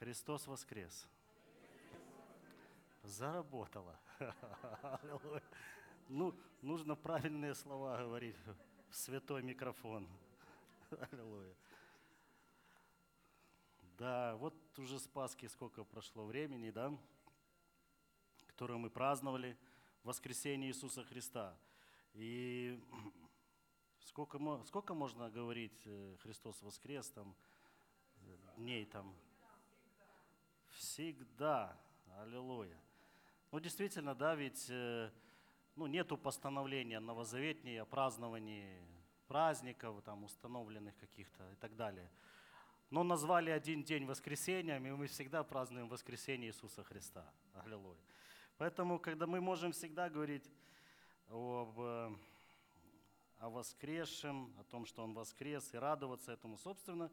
Христос воскрес. Заработало. Ну, нужно правильные слова говорить в святой микрофон. Аллилуйя. Да, вот уже с Пасхи сколько прошло времени, да, которое мы праздновали, воскресение Иисуса Христа. И сколько, сколько можно говорить э, Христос воскрес, там, э, дней там? Всегда. Аллилуйя. Ну, действительно, да, ведь э, ну, нету постановления новозаветней о праздновании праздников, там, установленных каких-то и так далее. Но назвали один день воскресением, и мы всегда празднуем воскресение Иисуса Христа. Аллилуйя. Поэтому, когда мы можем всегда говорить об, э, о воскресшем, о том, что Он воскрес, и радоваться этому, собственно,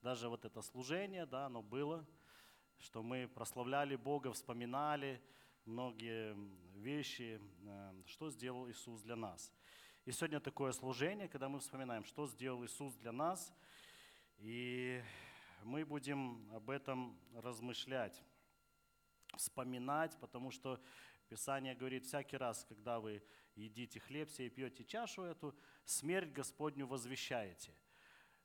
даже вот это служение, да, оно было, что мы прославляли Бога, вспоминали многие вещи, э, что сделал Иисус для нас. И сегодня такое служение, когда мы вспоминаем, что сделал Иисус для нас, и мы будем об этом размышлять, вспоминать, потому что Писание говорит, всякий раз, когда вы едите хлеб сей и пьете чашу эту, смерть Господню возвещаете.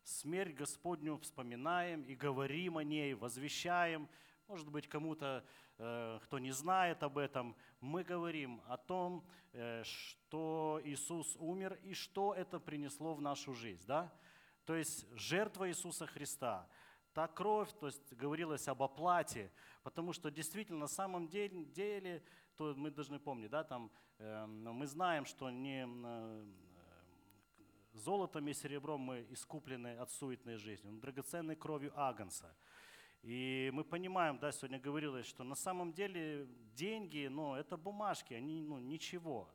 Смерть Господню вспоминаем и говорим о ней, возвещаем. Может быть, кому-то, э, кто не знает об этом, мы говорим о том, э, что Иисус умер и что это принесло в нашу жизнь. Да? То есть жертва Иисуса Христа, та кровь, то есть говорилось об оплате, потому что действительно на самом деле, то мы должны помнить, да, там, э, мы знаем, что не э, золотом и серебром мы искуплены от суетной жизни, но драгоценной кровью Агнца. И мы понимаем, да, сегодня говорилось, что на самом деле деньги, ну, это бумажки, они, ну, ничего.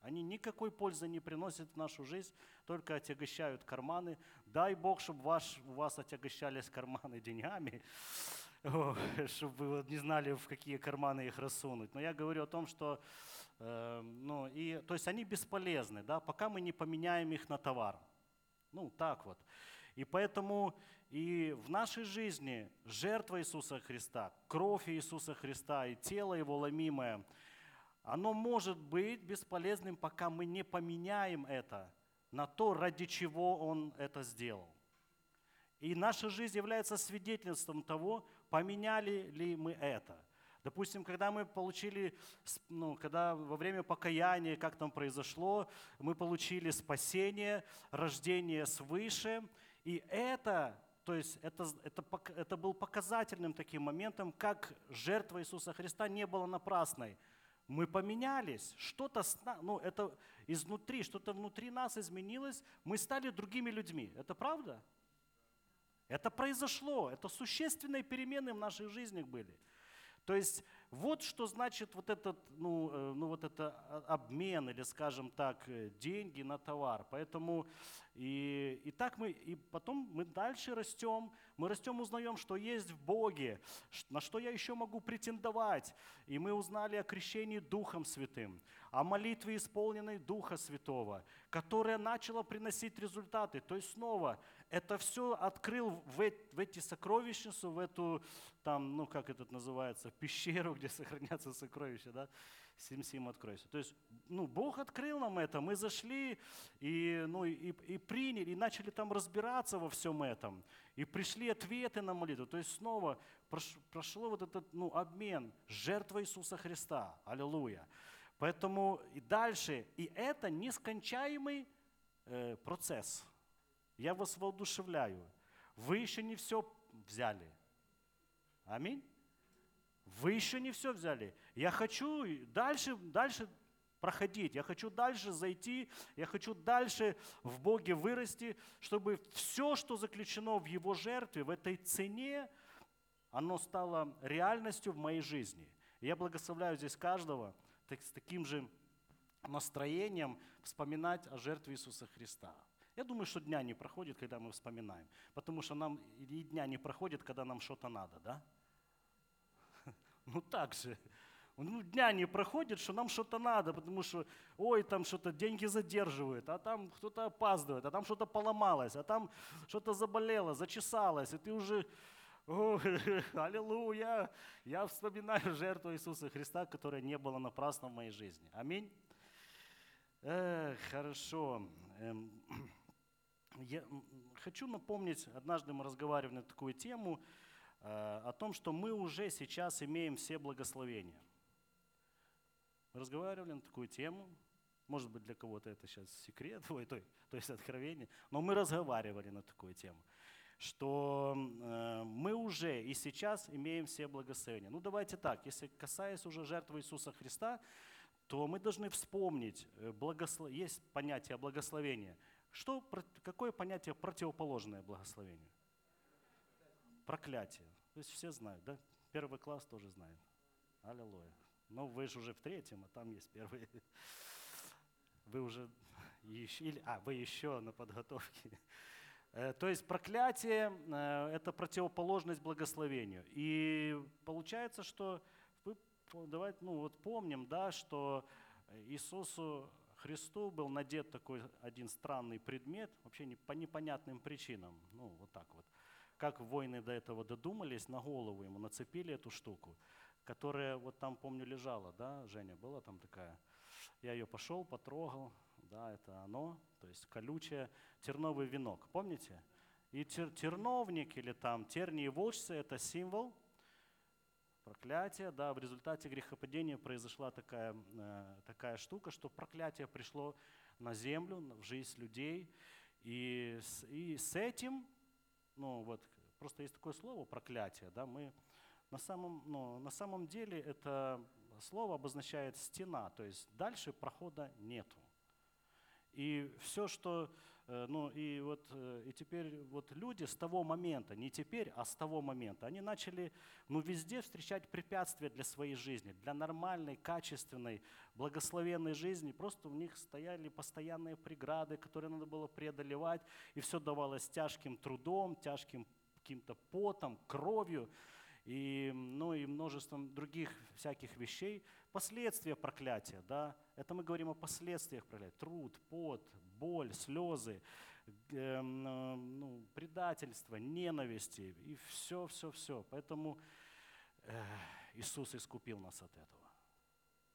Они никакой пользы не приносят в нашу жизнь, только отягощают карманы. Дай Бог, чтобы ваш, у вас отягощались карманы деньгами, чтобы вы не знали, в какие карманы их рассунуть. Но я говорю о том, что э, ну, и, то есть они бесполезны, да, пока мы не поменяем их на товар. Ну, так вот. И поэтому и в нашей жизни жертва Иисуса Христа, кровь Иисуса Христа и тело Его ломимое, оно может быть бесполезным, пока мы не поменяем это на то, ради чего Он это сделал. И наша жизнь является свидетельством того, поменяли ли мы это. Допустим, когда мы получили, ну, когда во время покаяния, как там произошло, мы получили спасение, рождение свыше, и это, то есть это, это, это был показательным таким моментом, как жертва Иисуса Христа не была напрасной. Мы поменялись, что-то, ну, это изнутри, что-то внутри нас изменилось, мы стали другими людьми. Это правда? Это произошло, это существенные перемены в наших жизнях были. То есть вот что значит вот этот, ну, э, ну вот это обмен или, скажем так, э, деньги на товар. Поэтому и, и так мы, и потом мы дальше растем, мы растем, узнаем, что есть в Боге, на что я еще могу претендовать. И мы узнали о крещении Духом Святым, о молитве, исполненной Духа Святого, которая начала приносить результаты. То есть снова это все открыл в, в эти сокровищницу, в эту, там, ну как это называется, пещеру, где сохранятся сокровища, да, сим-сим откройся. То есть, ну, Бог открыл нам это, мы зашли и, ну, и, и приняли, и начали там разбираться во всем этом, и пришли ответы на молитву. То есть снова прошло вот этот, ну, обмен, жертва Иисуса Христа, аллилуйя. Поэтому и дальше, и это нескончаемый э, процесс – я вас воодушевляю. Вы еще не все взяли. Аминь. Вы еще не все взяли. Я хочу дальше, дальше проходить, я хочу дальше зайти, я хочу дальше в Боге вырасти, чтобы все, что заключено в Его жертве, в этой цене, оно стало реальностью в моей жизни. я благословляю здесь каждого с таким же настроением вспоминать о жертве Иисуса Христа. Я думаю, что дня не проходит, когда мы вспоминаем. Потому что нам и дня не проходит, когда нам что-то надо, да? Ну так же. Ну, дня не проходит, что нам что-то надо, потому что, ой, там что-то деньги задерживают, а там кто-то опаздывает, а там что-то поломалось, а там что-то заболело, зачесалось, и ты уже, О, аллилуйя! Я вспоминаю жертву Иисуса Христа, которая не была напрасна в моей жизни. Аминь. Э, хорошо. Эм, я хочу напомнить, однажды мы разговаривали на такую тему, э, о том, что мы уже сейчас имеем все благословения. Мы разговаривали на такую тему, может быть, для кого-то это сейчас секрет, ой, то, то есть откровение, но мы разговаривали на такую тему, что э, мы уже и сейчас имеем все благословения. Ну давайте так, если касаясь уже жертвы Иисуса Христа, то мы должны вспомнить, э, благослов... есть понятие благословения. Что, какое понятие противоположное благословению? Проклятие. То есть все знают, да? Первый класс тоже знает. Аллилуйя. Ну, вы же уже в третьем, а там есть первый. Вы уже еще, или, а, вы еще на подготовке. Э, то есть проклятие э, – это противоположность благословению. И получается, что давайте, ну, вот помним, да, что Иисусу Христу был надет такой один странный предмет, вообще не, по непонятным причинам. Ну, вот так вот. Как воины до этого додумались, на голову ему нацепили эту штуку, которая вот там, помню, лежала, да, Женя, была там такая. Я ее пошел, потрогал, да, это оно, то есть колючее, терновый венок, помните? И тер, терновник или там тернии волчцы – это символ проклятия, да, в результате грехопадения произошла такая, э, такая штука, что проклятие пришло на землю, в жизнь людей, и, и с этим, ну вот, просто есть такое слово проклятие, да, мы на самом, ну, на самом деле это слово обозначает стена, то есть дальше прохода нету. И все, что, ну и вот, э, и теперь вот люди с того момента, не теперь, а с того момента, они начали, ну везде встречать препятствия для своей жизни, для нормальной, качественной, благословенной жизни. Просто у них стояли постоянные преграды, которые надо было преодолевать, и все давалось тяжким трудом, тяжким каким-то потом, кровью и, ну, и множеством других всяких вещей. Последствия проклятия, да, это мы говорим о последствиях проклятия. Труд, пот, боль, слезы, э, ну, предательство, ненависти и все, все, все. Поэтому э, Иисус искупил нас от этого.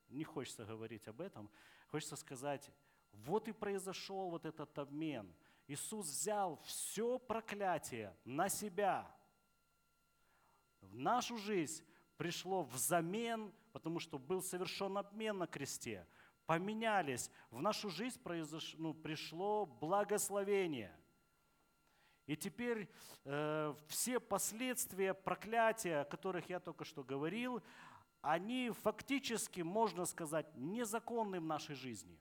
Не хочется говорить об этом, хочется сказать, вот и произошел вот этот обмен. Иисус взял все проклятие на себя – в нашу жизнь пришло взамен, потому что был совершен обмен на кресте. Поменялись. В нашу жизнь произош... ну, пришло благословение. И теперь э, все последствия проклятия, о которых я только что говорил, они фактически, можно сказать, незаконны в нашей жизни.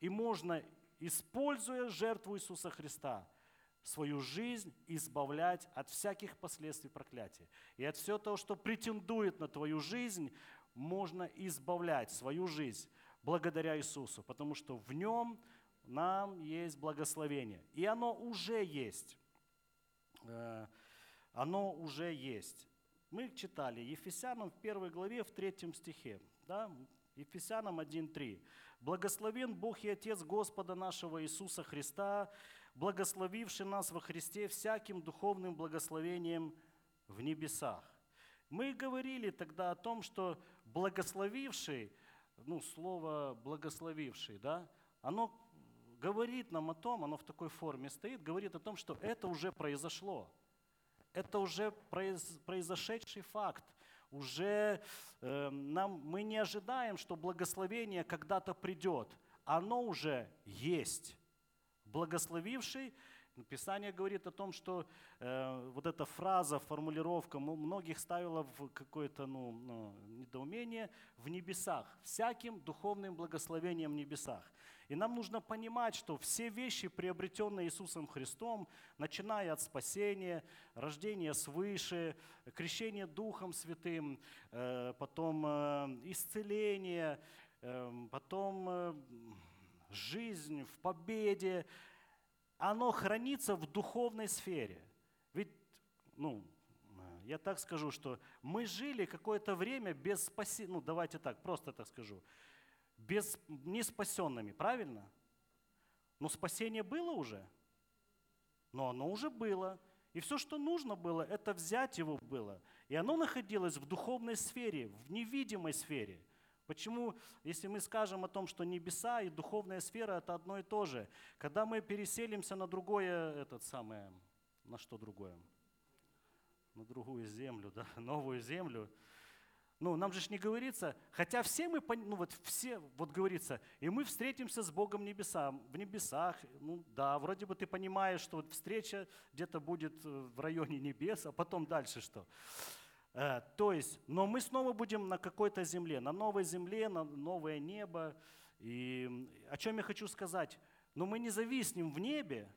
И можно, используя жертву Иисуса Христа, свою жизнь избавлять от всяких последствий проклятия. И от всего того, что претендует на твою жизнь, можно избавлять свою жизнь благодаря Иисусу, потому что в нем нам есть благословение. И оно уже есть. Э, оно уже есть. Мы читали Ефесянам в первой главе, в третьем стихе. Да? Ефесянам 1.3. «Благословен Бог и Отец Господа нашего Иисуса Христа, благословивший нас во Христе всяким духовным благословением в небесах. Мы говорили тогда о том, что благословивший, ну, слово благословивший, да, оно говорит нам о том, оно в такой форме стоит, говорит о том, что это уже произошло. Это уже произошедший факт. Уже э, нам, мы не ожидаем, что благословение когда-то придет. Оно уже есть благословивший. Писание говорит о том, что э, вот эта фраза, формулировка многих ставила в какое-то ну, ну, недоумение в небесах, всяким духовным благословением в небесах. И нам нужно понимать, что все вещи, приобретенные Иисусом Христом, начиная от спасения, рождения свыше, крещения Духом Святым, э, потом э, исцеление, э, потом э, жизнь в победе, оно хранится в духовной сфере. Ведь, ну, я так скажу, что мы жили какое-то время без спасения, ну давайте так, просто так скажу, без не спасенными, правильно? Но спасение было уже, но оно уже было. И все, что нужно было, это взять его было. И оно находилось в духовной сфере, в невидимой сфере. Почему, если мы скажем о том, что небеса и духовная сфера это одно и то же, когда мы переселимся на другое, этот самое, на что другое? На другую землю, да, новую землю, ну, нам же не говорится, хотя все мы, ну вот все, вот говорится, и мы встретимся с Богом в небесах, в небесах, ну да, вроде бы ты понимаешь, что вот встреча где-то будет э, в районе небес, а потом дальше что? Э, то есть, но мы снова будем на какой-то земле, на новой земле, на новое небо. И о чем я хочу сказать? Но мы не зависнем в небе,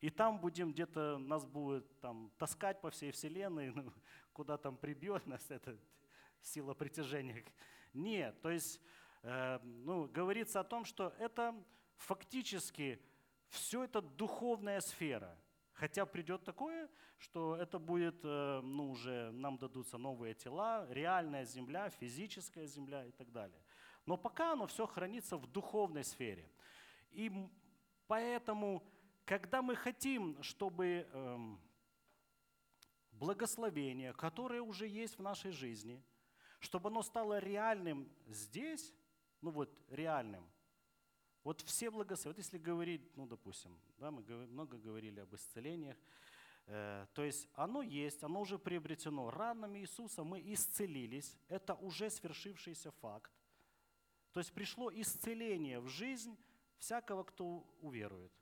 и там будем где-то, нас будет там таскать по всей вселенной, ну, куда там прибьет нас это сила притяжения. Нет, то есть э, ну, говорится о том, что это фактически все это духовная сфера. Хотя придет такое, что это будет, э, ну уже нам дадутся новые тела, реальная земля, физическая земля и так далее. Но пока оно все хранится в духовной сфере. И поэтому, когда мы хотим, чтобы эм, благословение, которое уже есть в нашей жизни – чтобы оно стало реальным здесь, ну вот реальным, вот все благословения, вот если говорить, ну допустим, да, мы много говорили об исцелениях, э, то есть оно есть, оно уже приобретено. Ранами Иисуса мы исцелились, это уже свершившийся факт. То есть пришло исцеление в жизнь всякого, кто уверует.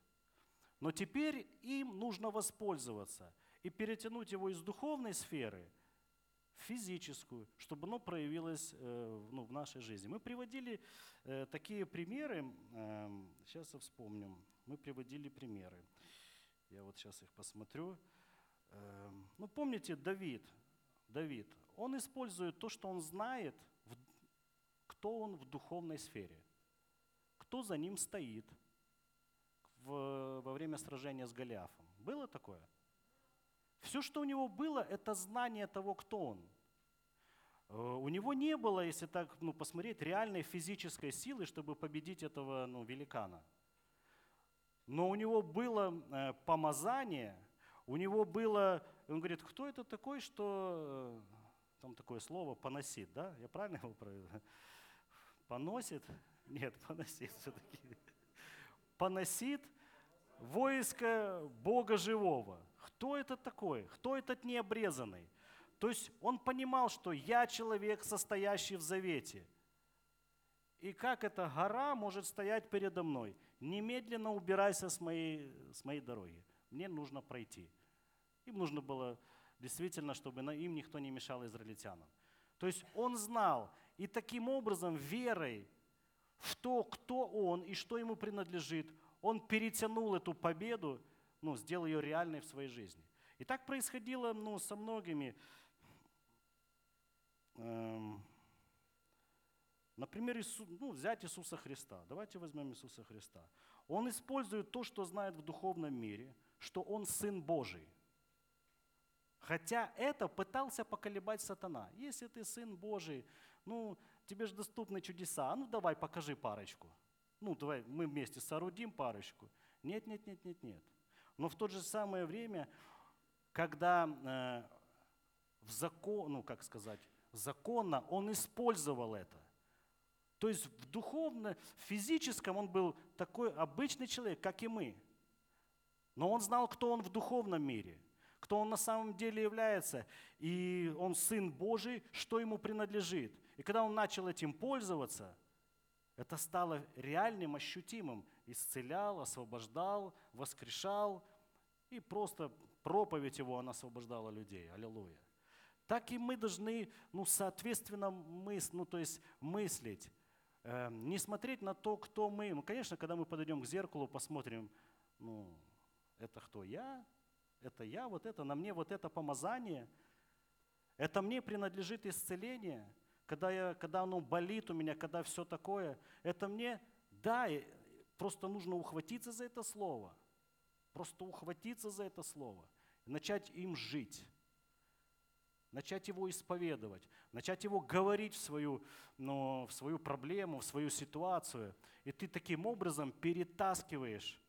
Но теперь им нужно воспользоваться и перетянуть его из духовной сферы – физическую, чтобы оно проявилось э, ну, в нашей жизни. Мы приводили э, такие примеры, сейчас эм, я вспомню, мы приводили примеры. Я вот сейчас их посмотрю. Эм, ну, помните, Давид, Давид, он использует то, что он знает, кто он в духовной сфере, кто за ним стоит в, во время сражения с Голиафом. Было такое? Все, что у него было, это знание того, кто он. Э, у него не было, если так ну, посмотреть, реальной физической силы, чтобы победить этого ну, великана. Но у него было э, помазание, у него было, он говорит, кто это такой, что, э, там такое слово, поносит, да? Я правильно его провел? Поносит? Нет, поносит все-таки. Поносит войско Бога живого. Кто это такой? Кто этот необрезанный? То есть он понимал, что я человек, состоящий в завете. И как эта гора может стоять передо мной? Немедленно убирайся с моей, с моей дороги. Мне нужно пройти. Им нужно было действительно, чтобы им никто не мешал израильтянам. То есть он знал, и таким образом верой в то, кто он и что ему принадлежит, он перетянул эту победу ну, сделал ее реальной в своей жизни. И так происходило ну, со многими. Эм, например, Иису, ну, взять Иисуса Христа. Давайте возьмем Иисуса Христа. Он использует то, что знает в духовном мире, что Он Сын Божий. Хотя это пытался поколебать сатана. Если ты Сын Божий, ну, тебе же доступны чудеса. А ну давай, покажи парочку. Ну, давай мы вместе соорудим парочку. Нет, нет, нет, нет, нет. Но в то же самое время, когда э, в закон, ну как сказать, законно он использовал это. То есть в духовно, в физическом он был такой обычный человек, как и мы. Но он знал, кто он в духовном мире, кто он на самом деле является. И он Сын Божий, что ему принадлежит. И когда он начал этим пользоваться, это стало реальным, ощутимым. Исцелял, освобождал, воскрешал, и просто проповедь его, она освобождала людей. Аллилуйя. Так и мы должны, ну, соответственно, мыс, ну, то есть мыслить. Э, не смотреть на то, кто мы. Ну, конечно, когда мы подойдем к зеркалу, посмотрим, ну, это кто я, это я, вот это, на мне вот это помазание, это мне принадлежит исцеление, когда, я, когда оно болит у меня, когда все такое, это мне, да, просто нужно ухватиться за это слово – Просто ухватиться за это слово, начать им жить, начать его исповедовать, начать его говорить в свою, ну, в свою проблему, в свою ситуацию. И ты таким образом перетаскиваешь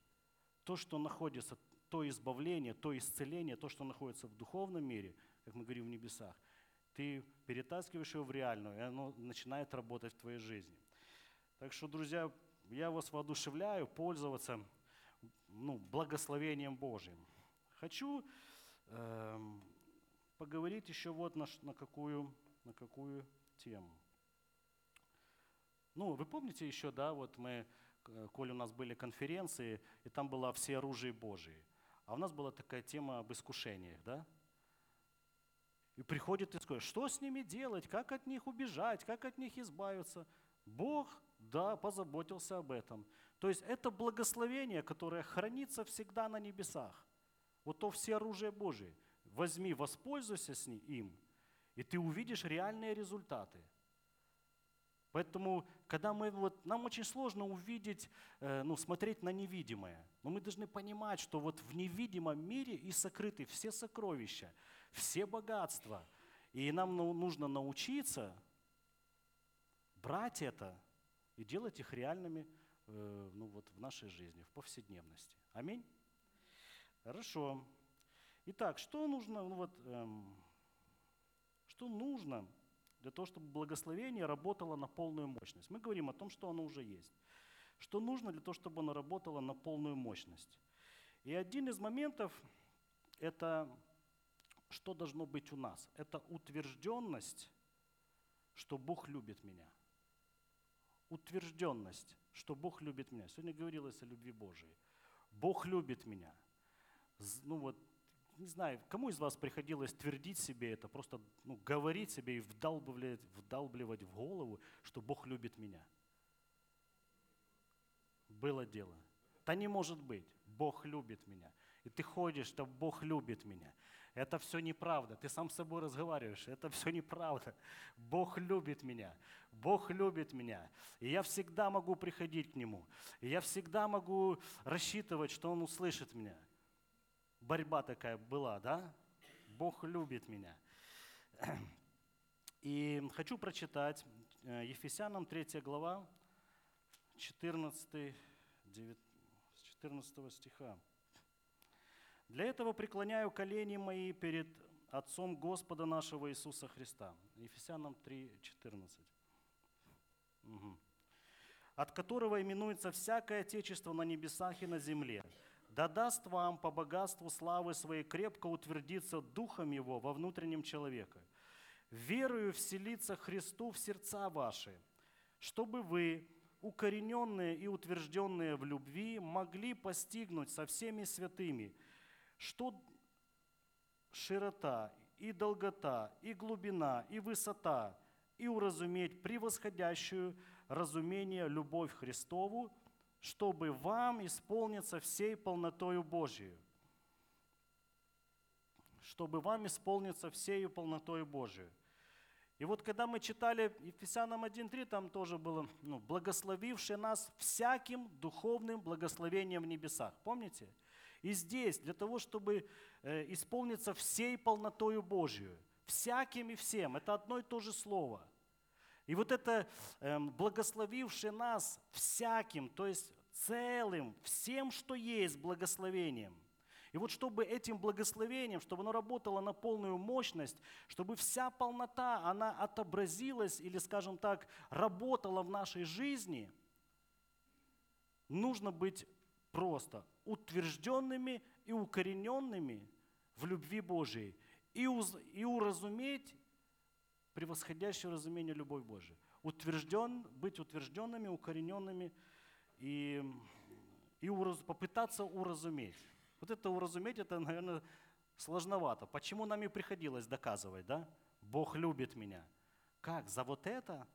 то, что находится, то избавление, то исцеление, то, что находится в духовном мире, как мы говорим в небесах, ты перетаскиваешь его в реальную, и оно начинает работать в твоей жизни. Так что, друзья, я вас воодушевляю пользоваться ну, благословением Божьим. Хочу э, поговорить еще вот на, на, какую, на какую тему. Ну, вы помните еще, да, вот мы, э, коли у нас были конференции, и там было все оружие Божие. А у нас была такая тема об искушениях, да? И приходит и скажет, что с ними делать, как от них убежать, как от них избавиться. Бог, да, позаботился об этом. То есть это благословение, которое хранится всегда на небесах. Вот то все оружие Божие. Возьми, воспользуйся с ним, им, и ты увидишь реальные результаты. Поэтому, когда мы вот, нам очень сложно увидеть, э, ну, смотреть на невидимое. Но мы должны понимать, что вот в невидимом мире и сокрыты все сокровища, все богатства. И нам ну, нужно научиться брать это и делать их реальными ну, вот, в нашей жизни, в повседневности. Аминь. Хорошо. Итак, что нужно, ну, вот, эм, что нужно для того, чтобы благословение работало на полную мощность. Мы говорим о том, что оно уже есть. Что нужно для того, чтобы оно работало на полную мощность. И один из моментов – это что должно быть у нас? Это утвержденность, что Бог любит меня. Утвержденность, что Бог любит меня. Сегодня говорилось о любви Божией. Бог любит меня. Ну вот не знаю, кому из вас приходилось твердить себе это, просто ну, говорить себе и вдалбливать, вдалбливать в голову, что Бог любит меня? Было дело. Да не может быть. Бог любит меня. И ты ходишь, что Бог любит меня. Это все неправда. Ты сам с собой разговариваешь. Это все неправда. Бог любит меня. Бог любит меня. И я всегда могу приходить к Нему. И я всегда могу рассчитывать, что Он услышит меня борьба такая была, да? Бог любит меня. И хочу прочитать э, Ефесянам 3 глава, 14, 14 стиха. «Для этого преклоняю колени мои перед Отцом Господа нашего Иисуса Христа». Ефесянам 3, 14. Угу. «От которого именуется всякое Отечество на небесах и на земле, да даст вам по богатству славы своей крепко утвердиться Духом Его во внутреннем человеке, верою вселиться Христу в сердца ваши, чтобы вы, укорененные и утвержденные в любви, могли постигнуть со всеми святыми, что широта и долгота, и глубина, и высота, и уразуметь превосходящую разумение любовь Христову, чтобы вам исполниться всей полнотою Божией. Чтобы вам исполниться всей полнотою Божией. И вот когда мы читали Ефесянам 1.3, там тоже было, ну, благословивший нас всяким духовным благословением в небесах. Помните? И здесь, для того, чтобы э, исполниться всей полнотою Божию, всяким и всем, это одно и то же слово – и вот это эм, благословивший нас всяким, то есть целым, всем, что есть, благословением. И вот чтобы этим благословением, чтобы оно работало на полную мощность, чтобы вся полнота, она отобразилась или, скажем так, работала в нашей жизни, нужно быть просто утвержденными и укорененными в любви Божией и, уз, и уразуметь превосходящее разумение любовь Божия. Утвержден, быть утвержденными, укорененными и, и ураз, попытаться уразуметь. Вот это уразуметь, это, наверное, сложновато. Почему нам и приходилось доказывать, да? Бог любит меня. Как? За вот это?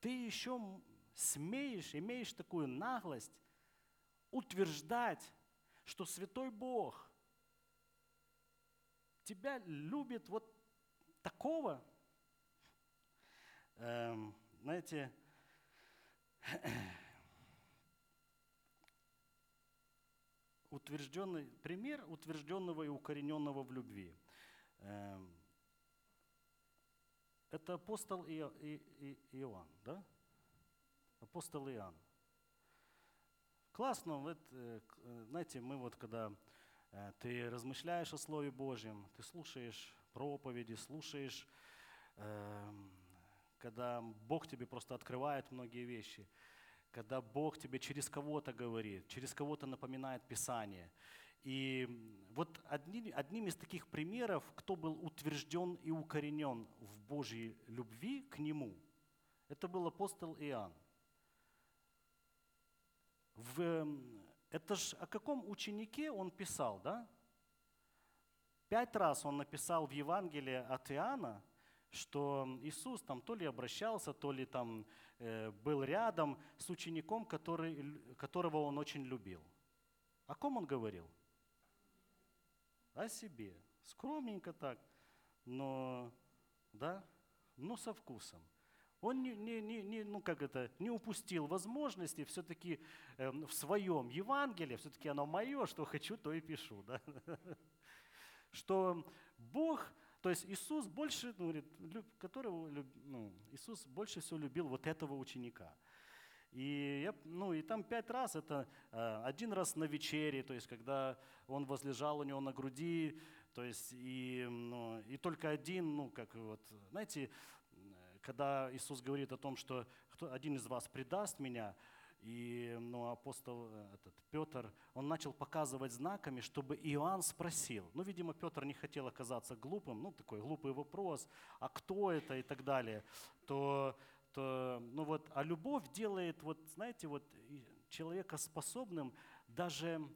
Ты еще смеешь, имеешь такую наглость утверждать, что святой Бог тебя любит вот такого, Эм, знаете, утвержденный, пример утвержденного и укорененного в любви. Эм, это апостол Иоанн, да? Апостол Иоанн. Классно, вот, э, знаете, мы вот когда э, ты размышляешь о Слове Божьем, ты слушаешь проповеди, слушаешь, эм, когда Бог тебе просто открывает многие вещи, когда Бог тебе через кого-то говорит, через кого-то напоминает Писание. И вот одни, одним из таких примеров, кто был утвержден и укоренен в Божьей любви к Нему, это был апостол Иоанн. В, это ж о каком ученике он писал, да? Пять раз он написал в Евангелии от Иоанна, что Иисус там то ли обращался, то ли там э, был рядом с учеником, который, которого он очень любил. О ком он говорил? О себе. Скромненько так, но, да, но со вкусом. Он не, не, не, не, ну как это, не упустил возможности все-таки э, в своем Евангелии, все-таки оно мое, что хочу, то и пишу. Да? Что Бог, то есть Иисус больше, ну, которого, ну, Иисус больше всего любил вот этого ученика. И, я, ну, и там пять раз, это э, один раз на вечере, то есть когда он возлежал у него на груди, то есть и, ну, и только один, ну как вот, знаете, когда Иисус говорит о том, что один из вас предаст меня, и ну, апостол э, этот, Петр, он начал показывать знаками, чтобы Иоанн спросил. Ну, видимо, Петр не хотел оказаться глупым, ну, такой глупый вопрос, а кто это и так далее. То, то ну вот, а любовь делает, вот, знаете, вот человека способным даже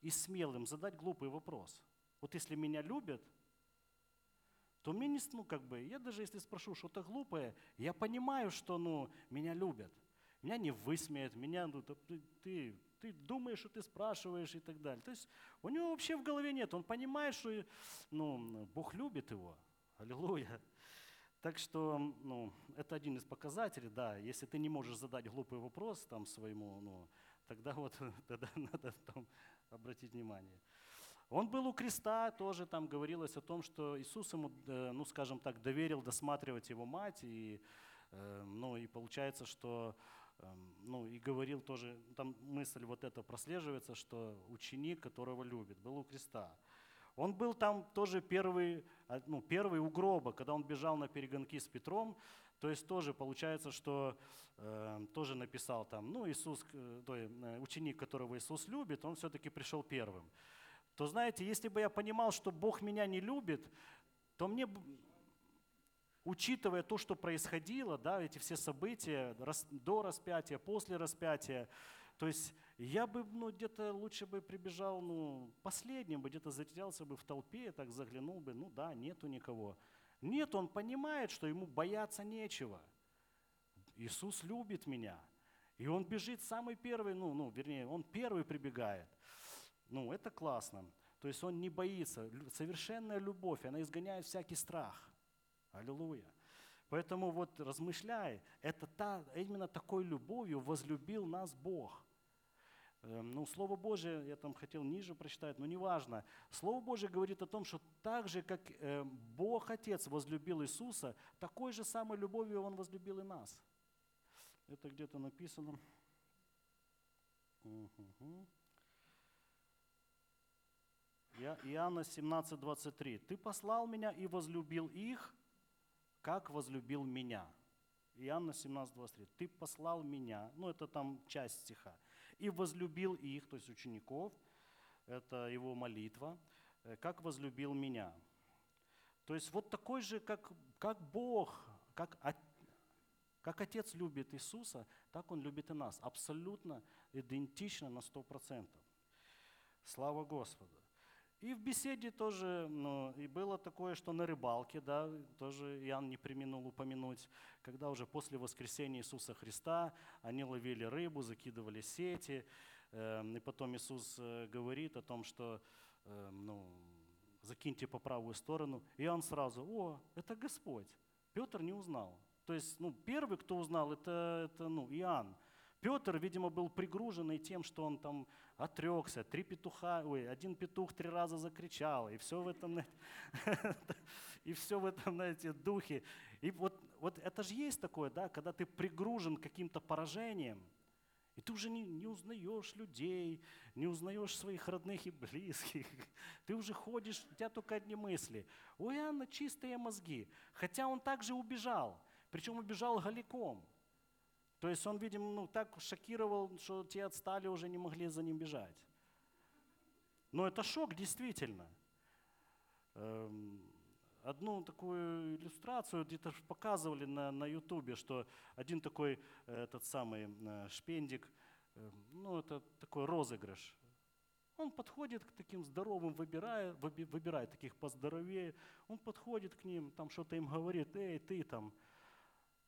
и смелым задать глупый вопрос. Вот если меня любят, то мне не, ну, как бы, я даже если спрошу что-то глупое, я понимаю, что, ну, меня любят. Меня не высмеют, меня, ну, ты, ты, ты думаешь, что ты спрашиваешь и так далее. То есть у него вообще в голове нет, он понимает, что, ну, Бог любит его. Аллилуйя. Так что, ну, это один из показателей, да, если ты не можешь задать глупый вопрос там своему, ну, тогда вот, тогда надо там обратить внимание. Он был у креста, тоже там говорилось о том, что Иисус ему, э, ну скажем так, доверил досматривать его мать, и, э, ну, и получается, что эм, ну, и говорил тоже, там мысль вот эта прослеживается, что ученик, которого любит, был у креста. Он был там тоже первый, а, ну, первый у гроба, когда он бежал на перегонки с Петром, то есть тоже получается, что э, тоже написал там, ну, Иисус, э, то, э, ученик, которого Иисус любит, он все-таки пришел первым то знаете, если бы я понимал, что Бог меня не любит, то мне, учитывая то, что происходило, да, эти все события до распятия, после распятия, то есть я бы ну, где-то лучше бы прибежал ну, последним, бы где-то затерялся бы в толпе, так заглянул бы, ну да, нету никого. Нет, он понимает, что ему бояться нечего. Иисус любит меня. И он бежит самый первый, ну, ну, вернее, он первый прибегает. Ну, это классно. То есть он не боится. Совершенная любовь, она изгоняет всякий страх. Аллилуйя. Поэтому вот размышляй, это та, именно такой любовью возлюбил нас Бог. Эм, ну, Слово Божие, я там хотел ниже прочитать, но неважно. Слово Божие говорит о том, что так же, как эм, Бог Отец возлюбил Иисуса, такой же самой любовью Он возлюбил и нас. Это где-то написано. Угу. Иоанна 17, 23. «Ты послал меня и возлюбил их, как возлюбил меня». Иоанна 17, 23. «Ты послал меня», ну это там часть стиха, «и возлюбил их», то есть учеников, это его молитва, «э, «как возлюбил меня». То есть вот такой же, как, как Бог, как, как Отец любит Иисуса, так Он любит и нас. Абсолютно идентично на 100%. Слава Господу. И в беседе тоже, ну, и было такое, что на рыбалке, да, тоже Иоанн не применил упомянуть, когда уже после воскресения Иисуса Христа они ловили рыбу, закидывали сети, э, и потом Иисус э, говорит о том, что, э, ну, закиньте по правую сторону, и Иоанн сразу, о, это Господь. Петр не узнал. То есть, ну, первый, кто узнал, это, это ну, Иоанн. Петр, видимо, был пригруженный тем, что он там отрекся, три петуха, ой, один петух три раза закричал, и все в этом, и все в этом, знаете, духе. И вот, вот это же есть такое, да, когда ты пригружен каким-то поражением, И ты уже не, не узнаешь людей, не узнаешь своих родных и близких. Ты уже ходишь, у тебя только одни мысли. У Иоанна чистые мозги. Хотя он также убежал. Причем убежал голиком. То есть он, видимо, ну, так шокировал, что те отстали, уже не могли за ним бежать. Но это шок, действительно. Эм, одну такую иллюстрацию где-то показывали на, на ютубе, что один такой этот самый э, шпендик, э, ну это такой розыгрыш. Он подходит к таким здоровым, выбирает, выбирает таких поздоровее, он подходит к ним, там что-то им говорит, эй, ты там,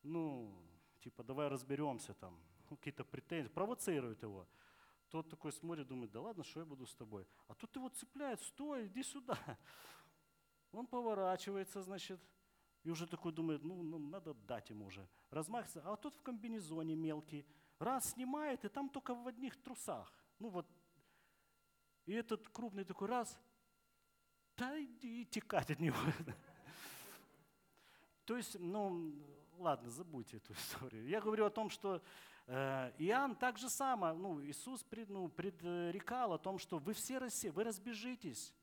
ну, типа, давай разберемся там, ну, какие-то претензии, провоцирует его. Тот такой смотрит, думает, да ладно, что я буду с тобой? А тут его цепляет, стой, иди сюда. Он поворачивается, значит, и уже такой думает, ну, ну надо дать ему уже. Размахивается, а тот в комбинезоне мелкий. Раз снимает, и там только в одних трусах. Ну вот. И этот крупный такой раз, да иди текать от него. То есть, ну, ладно, забудьте эту историю. Я говорю о том, что э, Иоанн так же само, ну, Иисус пред, ну, предрекал о том, что вы все расе, вы разбежитесь.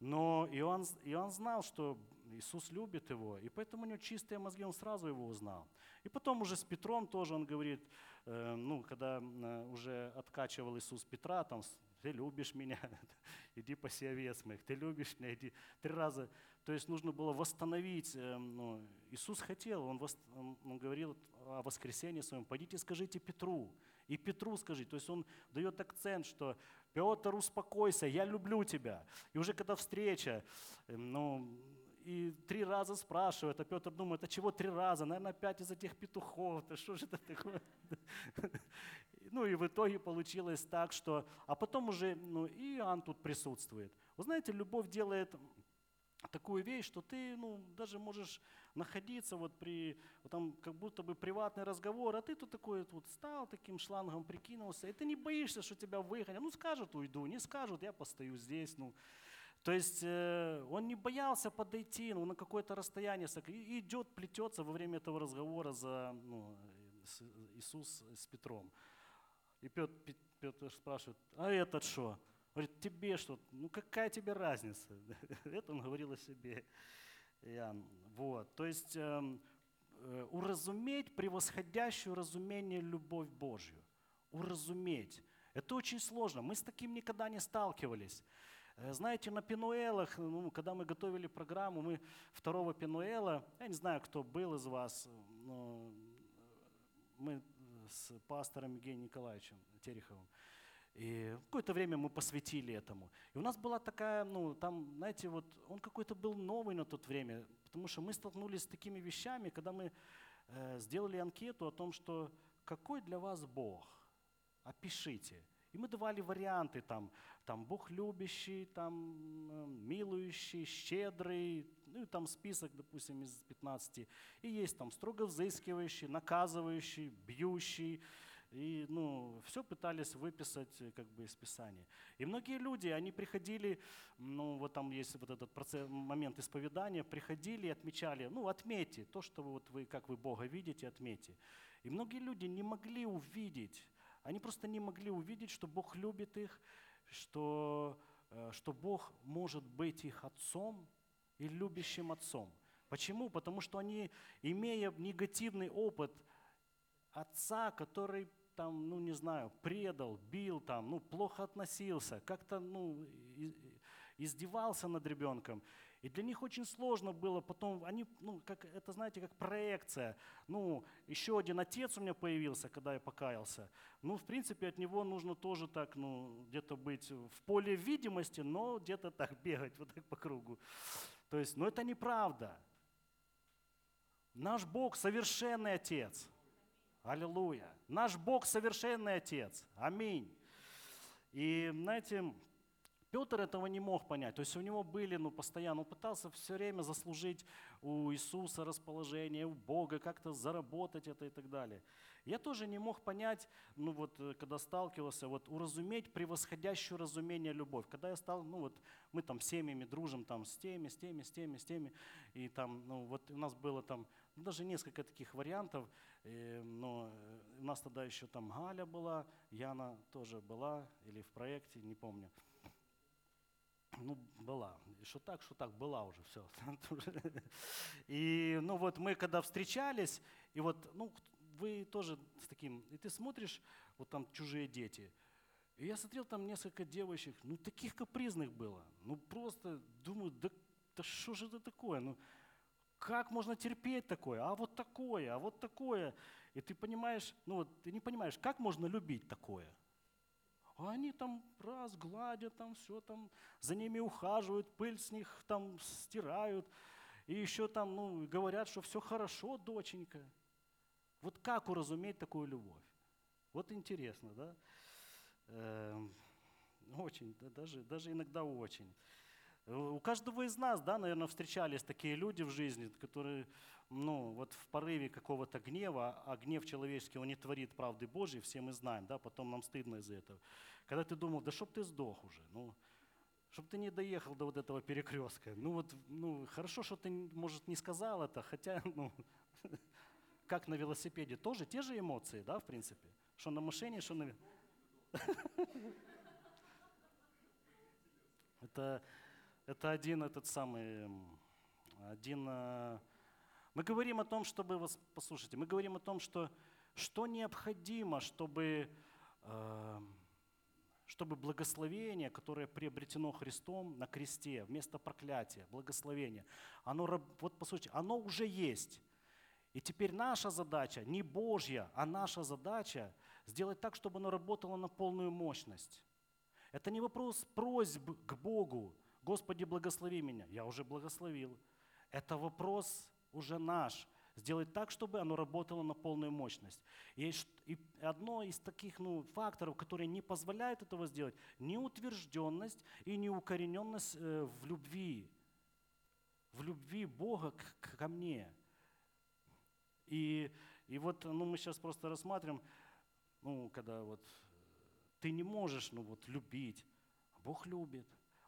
Но Иоанн, Иоанн знал, что Иисус любит его, и поэтому у него чистые мозги, он сразу его узнал. И потом уже с Петром тоже он говорит, э, ну, когда э, уже откачивал Иисус Петра, там, ты любишь меня, иди паси овец моих, ты любишь меня, иди. Три раза. То есть нужно было восстановить. Э, ну, Иисус хотел, он, вос, он, говорил о воскресении своем, пойдите скажите Петру. И Петру скажи. То есть он дает акцент, что Петр, успокойся, я люблю тебя. И уже когда встреча, эм, ну, и три раза спрашивает, а Петр думает, а чего три раза? Наверное, опять из этих петухов, да что же это такое? Ну и в итоге получилось так, что... А потом уже ну, и Иоанн тут присутствует. Вы знаете, любовь делает такую вещь, что ты ну, даже можешь находиться вот при, вот там как будто бы приватный разговор, а ты тут такой вот стал таким шлангом, прикинулся, и ты не боишься, что тебя выгонят. Ну скажут, уйду, не скажут, я постою здесь. Ну. То есть э, он не боялся подойти ну, на какое-то расстояние, идет, плетется во время этого разговора за ну, с, Иисус с Петром. И Петр, Петр спрашивает, а этот что? Говорит, тебе что? Ну какая тебе разница? Это он говорил о себе. Иоанн. Вот. То есть э, э, уразуметь превосходящую разумение любовь Божью. Уразуметь. Это очень сложно. Мы с таким никогда не сталкивались. Э, знаете, на Пенуэлах, ну, когда мы готовили программу, мы второго Пенуэла, я не знаю, кто был из вас, но мы с пастором Евгением Николаевичем Тереховым, и какое-то время мы посвятили этому. И у нас была такая, ну, там, знаете, вот он какой-то был новый на тот время, потому что мы столкнулись с такими вещами, когда мы э, сделали анкету о том, что какой для вас Бог? Опишите. И мы давали варианты, там, там Бог любящий, там, э, милующий, щедрый, ну и там список, допустим, из 15. И есть там строго взыскивающий, наказывающий, бьющий, и ну, все пытались выписать э, как бы из Писания. И многие люди, они приходили, ну вот там есть вот этот процесс, момент исповедания, приходили и отмечали, ну отметьте то, что вот вы, как вы Бога видите, отметьте. И многие люди не могли увидеть, они просто не могли увидеть, что Бог любит их, что, э, что Бог может быть их отцом и любящим отцом. Почему? Потому что они, имея негативный опыт отца, который там, ну не знаю, предал, бил там, ну плохо относился, как-то, ну, издевался над ребенком. И для них очень сложно было потом, они, ну, как, это, знаете, как проекция. Ну, еще один отец у меня появился, когда я покаялся. Ну, в принципе, от него нужно тоже так, ну, где-то быть в поле видимости, но где-то так бегать вот так по кругу. То есть, но это неправда. Наш Бог совершенный Отец. Аллилуйя. Наш Бог совершенный Отец. Аминь. И знаете, Петр этого не мог понять. То есть у него были, ну, постоянно, он пытался все время заслужить у Иисуса расположение, у Бога, как-то заработать это и так далее. Я тоже не мог понять, ну вот, когда сталкивался, вот уразуметь превосходящую разумение любовь. Когда я стал, ну вот, мы там семьями дружим, там с теми, с теми, с теми, с теми, и там, ну вот у нас было там ну, даже несколько таких вариантов, э, но э, у нас тогда еще там Галя была, Яна тоже была, или в проекте, не помню. Ну, была. Что так, что так, была уже, все. И, ну, вот мы когда встречались, и вот, ну, вы тоже с таким, и ты смотришь, вот там чужие дети, и я смотрел там несколько девочек, ну, таких капризных было. Ну, просто думаю, да, да что же это такое? Ну, как можно терпеть такое? А вот такое, а вот такое. И ты понимаешь, ну вот ты не понимаешь, как можно любить такое? А они там раз гладят, там все там, за ними ухаживают, пыль с них там стирают. И еще там, ну, говорят, что все хорошо, доченька. Вот как уразуметь такую любовь? Вот интересно, да? Эм, очень, да, даже, даже иногда очень. У каждого из нас, да, наверное, встречались такие люди в жизни, которые, ну, вот в порыве какого-то гнева, а гнев человеческий, он не творит правды Божьей, все мы знаем, да, потом нам стыдно из-за этого. Когда ты думал, да чтоб ты сдох уже, ну, чтобы ты не доехал до вот этого перекрестка. Ну вот, ну, хорошо, что ты, может, не сказал это, хотя, ну, как на велосипеде, тоже те же эмоции, да, в принципе, что на машине, что на... Это это один этот самый, один... Э, мы говорим о том, чтобы, послушайте, мы говорим о том, что, что необходимо, чтобы, э, чтобы благословение, которое приобретено Христом на кресте, вместо проклятия, благословение, оно, вот послушайте, оно уже есть. И теперь наша задача, не Божья, а наша задача сделать так, чтобы оно работало на полную мощность. Это не вопрос просьб к Богу, Господи, благослови меня. Я уже благословил. Это вопрос уже наш. Сделать так, чтобы оно работало на полную мощность. И одно из таких ну, факторов, которые не позволяют этого сделать, неутвержденность и неукорененность э, в любви. В любви Бога к, ко мне. И, и вот ну, мы сейчас просто рассматриваем, ну, когда вот ты не можешь ну, вот, любить, Бог любит.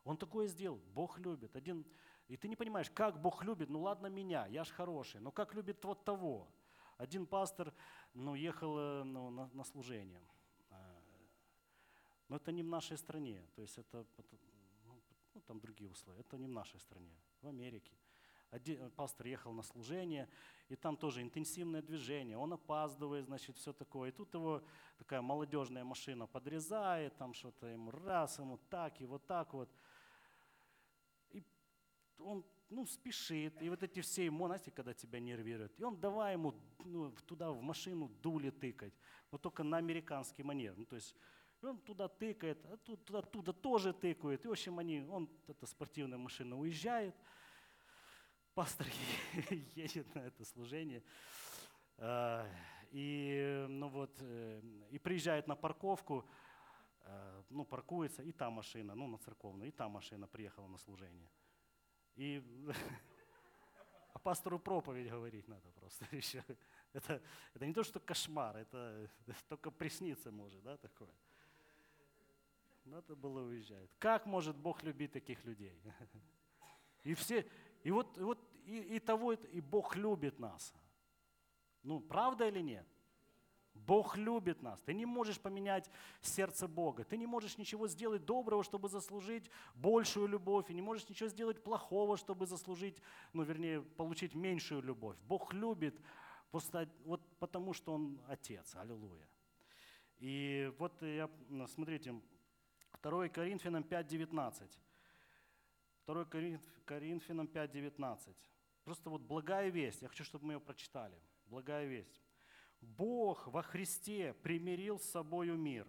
Он такое сделал. Бог любит. Один, и ты не понимаешь, как Бог любит. Ну ладно меня, я ж хороший. Но как любит вот того? Один пастор ну, ехал э, ну, на, на служение. А, но это не в нашей стране. То есть это, ну, ну, там другие условия. Это не в нашей стране, в Америке. Один, пастор ехал на служение, и там тоже интенсивное движение, он опаздывает, значит, все такое. И тут его такая молодежная машина подрезает, там что-то ему раз, ему так и вот так вот он ну, спешит, и вот эти все ему, когда тебя нервируют, и он давай ему ну, туда в машину дули тыкать, но только на американский манер. Ну, то есть он туда тыкает, а туда, туда тоже тыкают. И, в общем, они, он, эта спортивная машина уезжает, пастор едет на это служение, а, и, ну вот, э, и приезжает на парковку, а, ну, паркуется, и та машина, ну, на церковную, и та машина приехала на служение. И а пастору проповедь говорить надо просто еще. Это, это не то, что кошмар, это, только присниться может, да, такое. Надо было уезжать. Как может Бог любить таких людей? И все, и вот, и вот и, и того, и Бог любит нас. Ну, правда или нет? Бог любит нас. Ты не можешь поменять сердце Бога. Ты не можешь ничего сделать доброго, чтобы заслужить большую любовь. И не можешь ничего сделать плохого, чтобы заслужить, ну, вернее, получить меньшую любовь. Бог любит просто вот потому, что Он Отец. Аллилуйя. И вот я, смотрите, 2 Коринфянам 5.19. 2 Коринфянам 5.19. Просто вот благая весть. Я хочу, чтобы мы ее прочитали. Благая весть. Бог во Христе примирил с собою мир,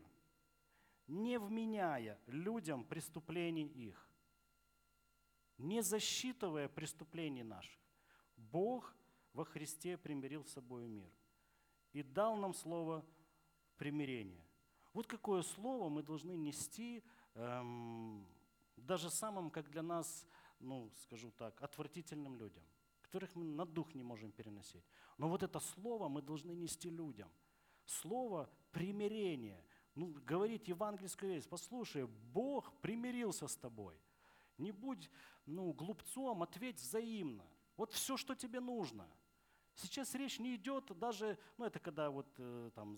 не вменяя людям преступлений их, не засчитывая преступлений наших. Бог во Христе примирил с собой мир и дал нам слово примирения. Вот какое слово мы должны нести эм, даже самым, как для нас, ну, скажу так, отвратительным людям, которых мы на дух не можем переносить. Но вот это слово мы должны нести людям. Слово примирения. Ну, говорить евангельскую весть. Послушай, Бог примирился с тобой. Не будь ну, глупцом, ответь взаимно. Вот все, что тебе нужно. Сейчас речь не идет даже, ну это когда вот э, там,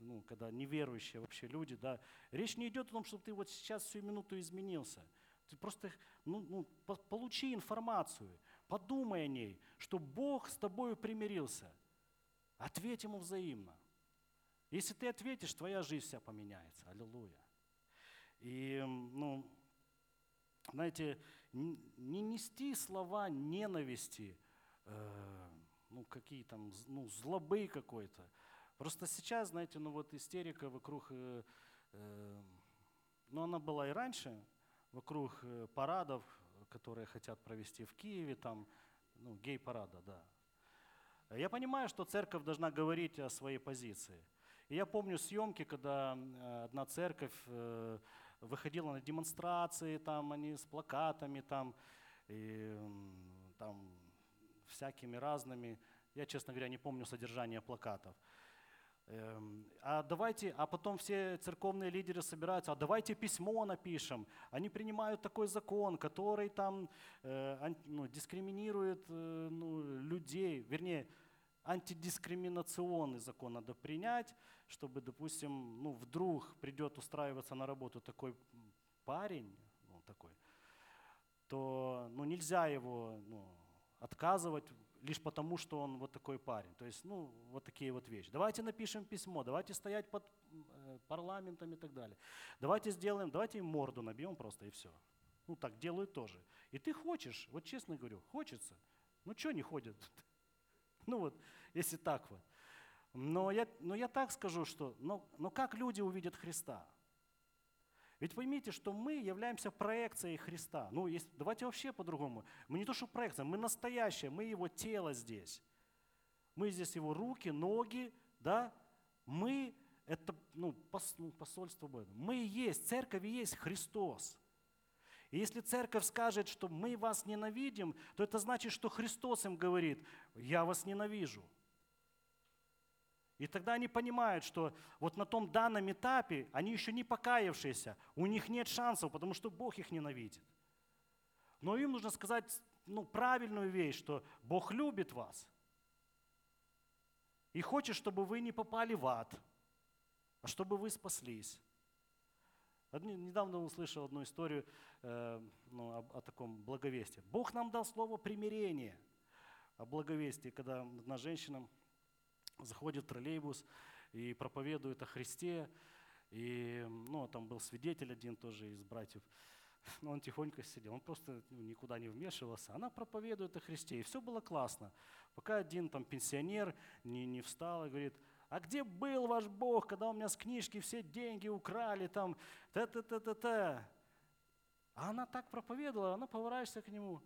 ну, когда неверующие вообще люди, да, речь не идет о том, чтобы ты вот сейчас всю минуту изменился. Ты просто ну, ну, по, получи информацию, подумай о ней, что Бог с тобой примирился. Ответь ему взаимно. Если ты ответишь, твоя жизнь вся поменяется. Аллилуйя. И, ну, знаете, не нести слова ненависти, э, ну, какие там, ну, злобы какой-то. Просто сейчас, знаете, ну вот истерика вокруг, э, э, ну она была и раньше, вокруг э, парадов, которые хотят провести в Киеве, там, ну, гей-парада, да. Я понимаю, что церковь должна говорить о своей позиции. И я помню съемки, когда э, одна церковь э, выходила на демонстрации, там они с плакатами, там, и, там всякими разными. Я, честно говоря, не помню содержание плакатов. Эм, а давайте, а потом все церковные лидеры собираются, а давайте письмо напишем. Они принимают такой закон, который там э, ну, дискриминирует э, ну, людей, вернее, антидискриминационный закон надо принять, чтобы, допустим, ну, вдруг придет устраиваться на работу такой парень, ну, такой, то ну, нельзя его ну, отказывать лишь потому, что он вот такой парень. То есть, ну, вот такие вот вещи. Давайте напишем письмо, давайте стоять под э, парламентом и так далее. Давайте сделаем, давайте им морду набьем просто и все. Ну, так делают тоже. И ты хочешь, вот честно говорю, хочется. Ну, что не ходят? Ну вот, если так вот. Но я, но я так скажу, что, но, но как люди увидят Христа? Ведь поймите, что мы являемся проекцией Христа. Ну, есть, давайте вообще по-другому. Мы не то, что проекция, мы настоящее, мы его тело здесь. Мы здесь его руки, ноги, да? Мы это ну, пос, ну, посольство Бога. Мы есть, церковь и есть Христос. И если церковь скажет, что мы вас ненавидим, то это значит, что Христос им говорит, я вас ненавижу. И тогда они понимают, что вот на том данном этапе они еще не покаявшиеся, у них нет шансов, потому что Бог их ненавидит. Но им нужно сказать ну, правильную вещь, что Бог любит вас и хочет, чтобы вы не попали в ад, а чтобы вы спаслись. Недавно услышал одну историю э, ну, о, о таком благовестии. Бог нам дал слово примирение о благовестии, когда одна женщина заходит троллейбус и проповедует о Христе. И ну, там был свидетель один тоже из братьев. Но он тихонько сидел, он просто ну, никуда не вмешивался. Она проповедует о Христе, и все было классно. Пока один там пенсионер не, не встал и говорит, а где был ваш Бог, когда у меня с книжки все деньги украли, там, та-та-та-та-та. А она так проповедовала, она поворачивается к нему.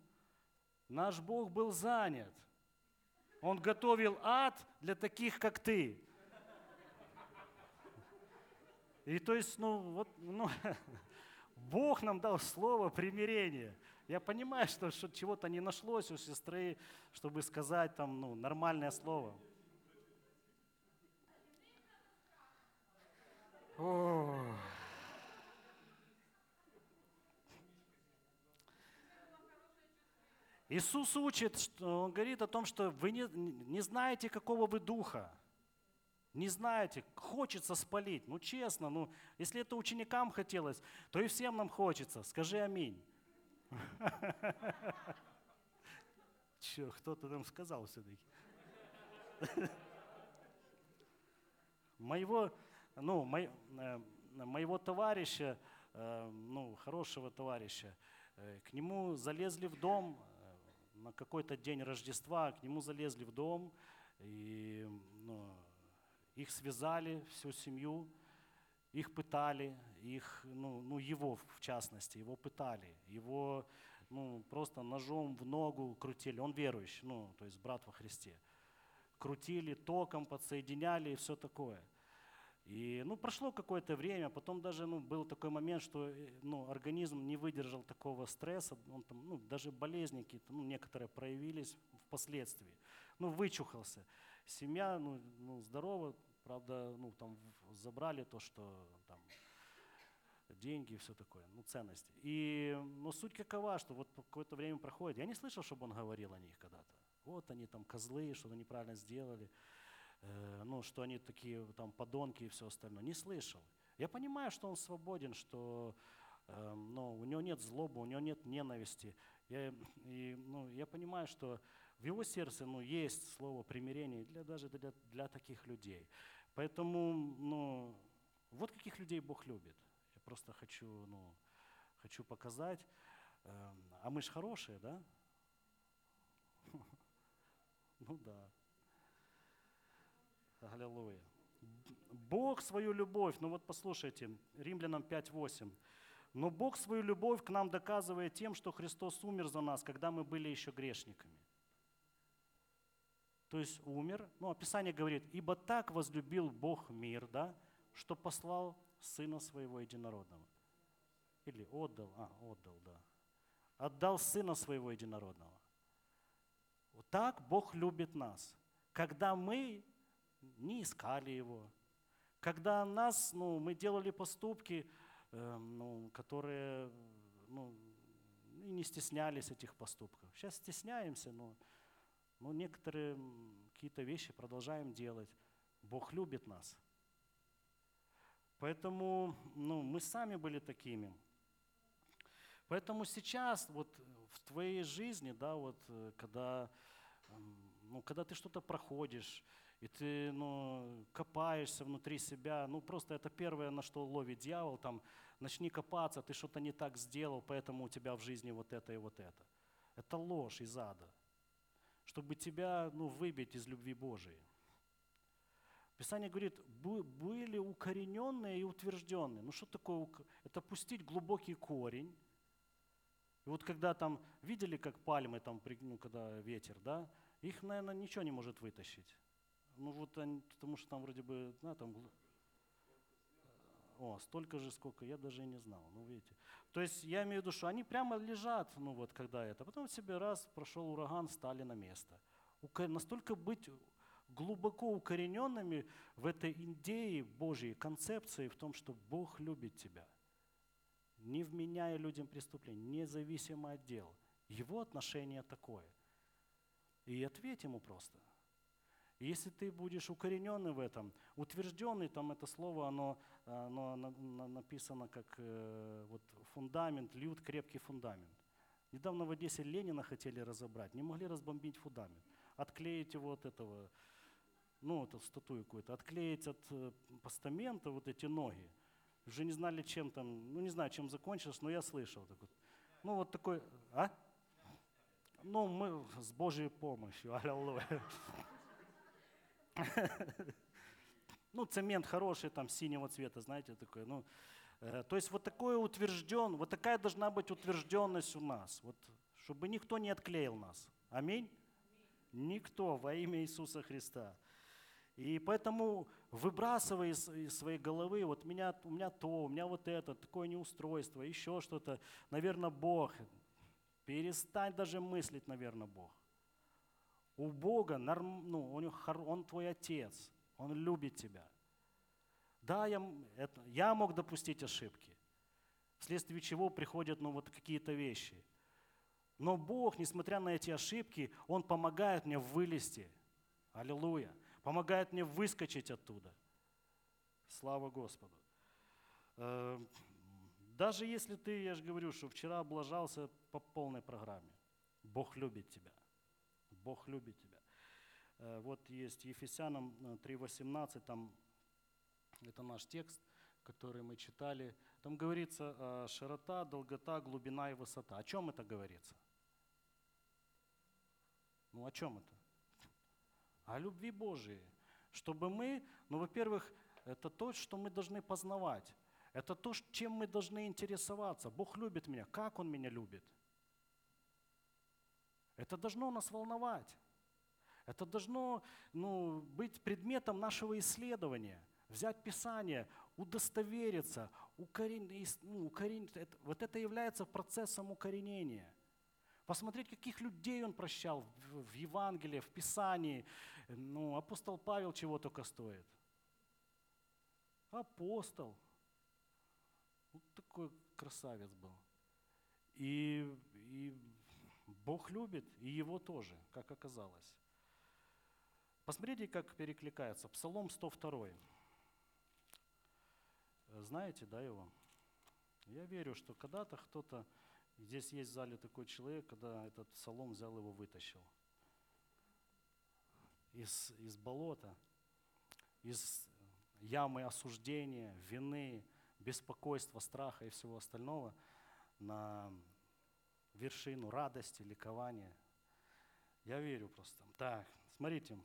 Наш Бог был занят. Он готовил ад для таких, как ты. И то есть, ну, вот, ну, Бог нам дал слово примирения. Я понимаю, что, что чего-то не нашлось у сестры, чтобы сказать там, ну, нормальное слово. О. Иисус учит, Он говорит о том, что вы не, не знаете, какого вы духа. Не знаете, хочется спалить. Ну честно, ну если это ученикам хотелось, то и всем нам хочется. Скажи аминь. Че, кто-то нам сказал все-таки. Моего, ну, э, моего товарища, э, ну, хорошего товарища, э, к нему залезли в дом на какой-то день Рождества к нему залезли в дом, и ну, их связали, всю семью, их пытали, их, ну, ну, его в частности, его пытали, его ну, просто ножом в ногу крутили, он верующий, ну, то есть брат во Христе. Крутили, током подсоединяли и все такое. И, ну, прошло какое-то время, потом даже, ну, был такой момент, что, э, ну, организм не выдержал такого стресса, он там, ну, даже болезни какие-то, ну, некоторые проявились впоследствии. Ну, вычухался. Семья, ну, ну здорова, правда, ну, там забрали то, что там деньги и все такое, ну, ценности. И, ну, суть какова, что вот какое-то время проходит. Я не слышал, чтобы он говорил о них когда-то. Вот они там козлы, что-то неправильно сделали. Э, ну, что они такие там подонки и все остальное. Не слышал. Я понимаю, что он свободен, что э, ну, у него нет злобы, у него нет ненависти. Я, и, ну, я понимаю, что в его сердце ну, есть слово примирения для, даже для, для таких людей. Поэтому ну, вот каких людей Бог любит. Я просто хочу, ну, хочу показать. Э, а мы же хорошие, да? Ну да. Аллилуйя. Бог свою любовь, ну вот послушайте, Римлянам 5.8. Но Бог свою любовь к нам доказывает тем, что Христос умер за нас, когда мы были еще грешниками. То есть умер, ну, описание говорит, ибо так возлюбил Бог мир, да, что послал Сына Своего Единородного. Или отдал, а, отдал, да. Отдал Сына Своего Единородного. Вот так Бог любит нас. Когда мы не искали Его. Когда нас, ну, мы делали поступки, э, ну, которые ну, и не стеснялись этих поступков. Сейчас стесняемся, но, но некоторые какие-то вещи продолжаем делать. Бог любит нас. Поэтому ну, мы сами были такими. Поэтому сейчас вот в твоей жизни, да, вот э, когда, ну, когда ты что-то проходишь, и ты ну, копаешься внутри себя. Ну, просто это первое, на что ловит дьявол. Там, начни копаться, ты что-то не так сделал, поэтому у тебя в жизни вот это и вот это. Это ложь из ада, чтобы тебя ну, выбить из любви Божией. Писание говорит, были укорененные и утвержденные. Ну что такое? Это пустить глубокий корень. И вот когда там, видели, как пальмы, там, ну, когда ветер, да, их, наверное, ничего не может вытащить. Ну вот они, потому что там вроде бы, да, там, о, столько же, сколько, я даже и не знал, ну видите. То есть я имею в виду, что они прямо лежат, ну вот когда это, потом себе раз прошел ураган, стали на место. Настолько быть глубоко укорененными в этой идее Божьей, концепции в том, что Бог любит тебя, не вменяя людям преступлений, независимо от дел. Его отношение такое. И ответь ему просто – и если ты будешь укорененный в этом, утвержденный, там это слово, оно, оно написано как э, вот фундамент, льют крепкий фундамент. Недавно в Одессе Ленина хотели разобрать, не могли разбомбить фундамент. Отклеить его от этого, ну, эту статую какую-то, отклеить от э, постамента вот эти ноги. Уже не знали, чем там, ну не знаю, чем закончилось, но я слышал. Так вот. Ну вот такой, а? Ну, мы с Божьей помощью, аллилуйя. Ну, цемент хороший, там, синего цвета, знаете, такой. Ну, э, то есть вот такой утвержден, вот такая должна быть утвержденность у нас, вот, чтобы никто не отклеил нас. Аминь? Никто во имя Иисуса Христа. И поэтому выбрасывай из, из своей головы, вот меня, у меня то, у меня вот это, такое неустройство, еще что-то. Наверное, Бог. Перестань даже мыслить, наверное, Бог. У Бога, ну, у него, он твой отец, он любит тебя. Да, я, это, я мог допустить ошибки, вследствие чего приходят ну, вот какие-то вещи. Но Бог, несмотря на эти ошибки, Он помогает мне вылезти. Аллилуйя. Помогает мне выскочить оттуда. Слава Господу. Э, даже если ты, я же говорю, что вчера облажался по полной программе, Бог любит тебя. Бог любит тебя. Э, вот есть Ефесянам 3.18, э, там это наш текст, который мы читали. Там говорится э, широта, долгота, глубина и высота. О чем это говорится? Ну о чем это? О любви Божией. Чтобы мы, ну во-первых, это то, что мы должны познавать. Это то, чем мы должны интересоваться. Бог любит меня. Как Он меня любит? Это должно нас волновать. Это должно ну, быть предметом нашего исследования. взять Писание, удостовериться, укорен... ну, укорен... это... вот это является процессом укоренения. Посмотреть, каких людей он прощал в Евангелии, в Писании. Ну, апостол Павел чего только стоит. Апостол. Вот такой красавец был. И, и Бог любит, и его тоже, как оказалось. Посмотрите, как перекликается. Псалом 102. Знаете, да, его? Я верю, что когда-то кто-то, здесь есть в зале такой человек, когда этот псалом взял его, вытащил. Из, из болота, из ямы осуждения, вины, беспокойства, страха и всего остального на вершину радости, ликования. Я верю просто. Так, смотрите,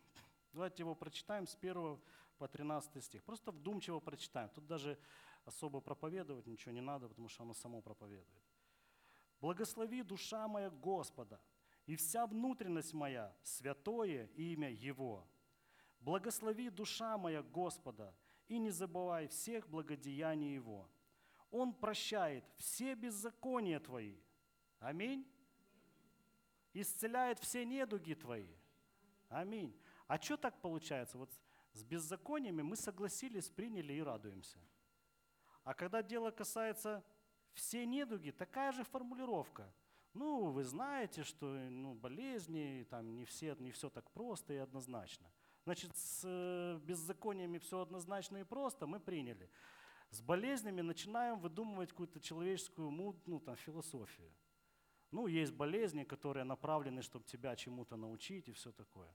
давайте его прочитаем с 1 по 13 стих. Просто вдумчиво прочитаем. Тут даже особо проповедовать ничего не надо, потому что оно само проповедует. «Благослови душа моя Господа, и вся внутренность моя, святое имя Его. Благослови душа моя Господа, и не забывай всех благодеяний Его. Он прощает все беззакония твои. Аминь. Исцеляет все недуги твои. Аминь. А что так получается? Вот с беззакониями мы согласились, приняли и радуемся. А когда дело касается все недуги, такая же формулировка. Ну, вы знаете, что ну, болезни, там не, все, не все так просто и однозначно. Значит, с э, беззакониями все однозначно и просто мы приняли. С болезнями начинаем выдумывать какую-то человеческую ну, там, философию. Ну, есть болезни, которые направлены, чтобы тебя чему-то научить и все такое.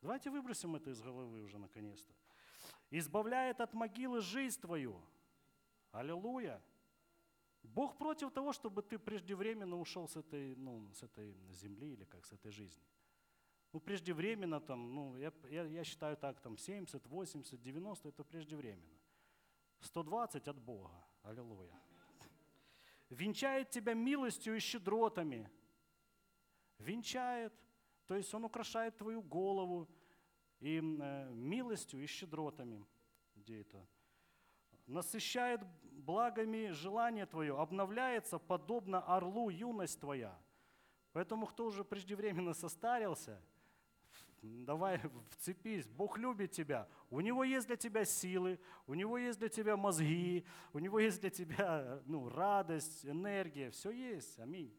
Давайте выбросим это из головы уже наконец-то. Избавляет от могилы жизнь твою. Аллилуйя. Бог против того, чтобы ты преждевременно ушел с этой, ну, с этой земли или как с этой жизни. Ну, преждевременно там, ну, я, я, я считаю так, там 70, 80, 90 это преждевременно. 120 от Бога. Аллилуйя. Венчает тебя милостью и щедротами. Венчает – то есть Он украшает твою голову и э, милостью и щедротами. Где это? Насыщает благами желание твое, обновляется подобно орлу юность твоя. Поэтому кто уже преждевременно состарился, давай вцепись, Бог любит тебя. У Него есть для тебя силы, у Него есть для тебя мозги, у Него есть для тебя ну, радость, энергия, все есть. Аминь.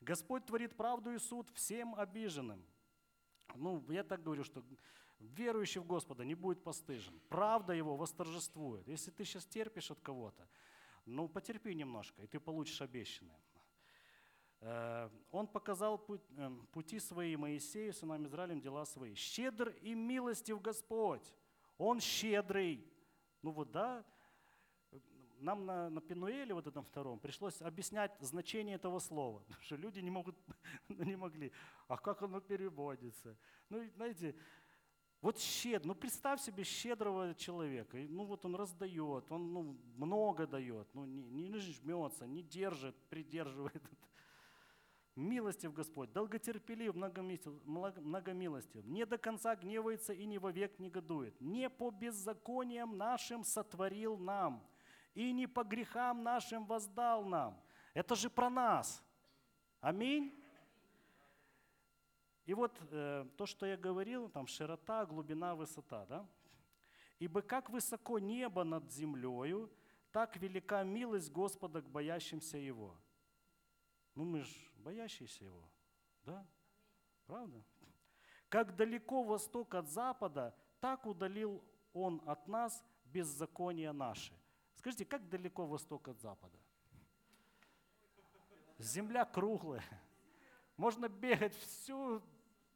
Господь творит правду и суд всем обиженным. Ну, я так говорю, что верующий в Господа не будет постыжен. Правда его восторжествует. Если ты сейчас терпишь от кого-то, ну, потерпи немножко, и ты получишь обещанное. Э, он показал э, пути свои Моисею, сынам Израилем, дела свои. Щедр и милостив Господь. Он щедрый. Ну вот да, нам на, на Пенуэле, вот этом втором, пришлось объяснять значение этого слова, потому что люди не, могут, не могли. А как оно переводится? Ну, знаете, вот щедр, ну представь себе щедрого человека. Ну вот он раздает, он ну, много дает, ну не, не жмется, не держит, придерживает. Милостив Господь, долготерпелив, многомилостив, не до конца гневается и не вовек негодует. Не по беззакониям нашим сотворил нам, и не по грехам нашим воздал нам. Это же про нас. Аминь. И вот э, то, что я говорил, там широта, глубина, высота, да? Ибо как высоко небо над землею, так велика милость Господа к боящимся Его. Ну мы же боящиеся Его, да? Правда? Как далеко восток от запада, так удалил Он от нас беззакония наши. Скажите, как далеко восток от запада? Земля круглая. Можно бегать всю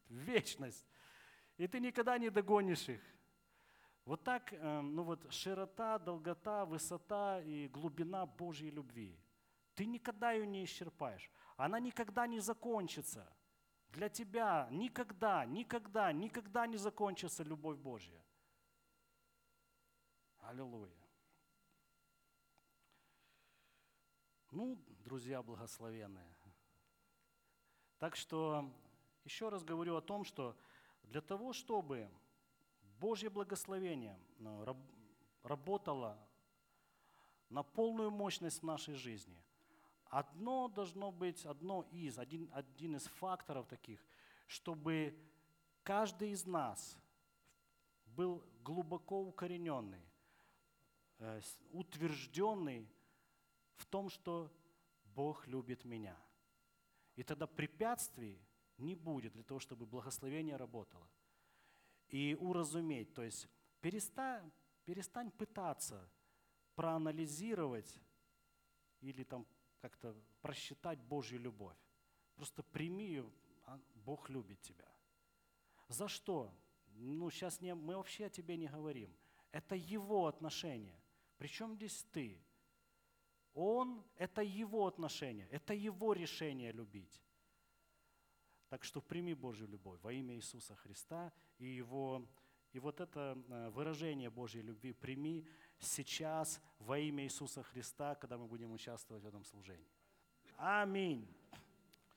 вечность, и ты никогда не догонишь их. Вот так, эм, ну вот широта, долгота, высота и глубина Божьей любви. Ты никогда ее не исчерпаешь. Она никогда не закончится. Для тебя никогда, никогда, никогда не закончится любовь Божья. Аллилуйя. Ну, друзья благословенные. Так что еще раз говорю о том, что для того, чтобы Божье благословение ну, работала на полную мощность в нашей жизни, одно должно быть, одно из, один, один из факторов таких, чтобы каждый из нас был глубоко укорененный, э, утвержденный в том, что Бог любит меня. И тогда препятствий не будет для того, чтобы благословение работало. И уразуметь, то есть перестань, перестань пытаться проанализировать или там как-то просчитать Божью любовь. Просто прими ее, а Бог любит тебя. За что? Ну, сейчас не, мы вообще о тебе не говорим. Это его отношения. Причем здесь ты? Он – это его отношения, это его решение любить. Так что прими Божью любовь во имя Иисуса Христа и, его, и вот это э, выражение Божьей любви прими сейчас во имя Иисуса Христа, когда мы будем участвовать в этом служении. Аминь.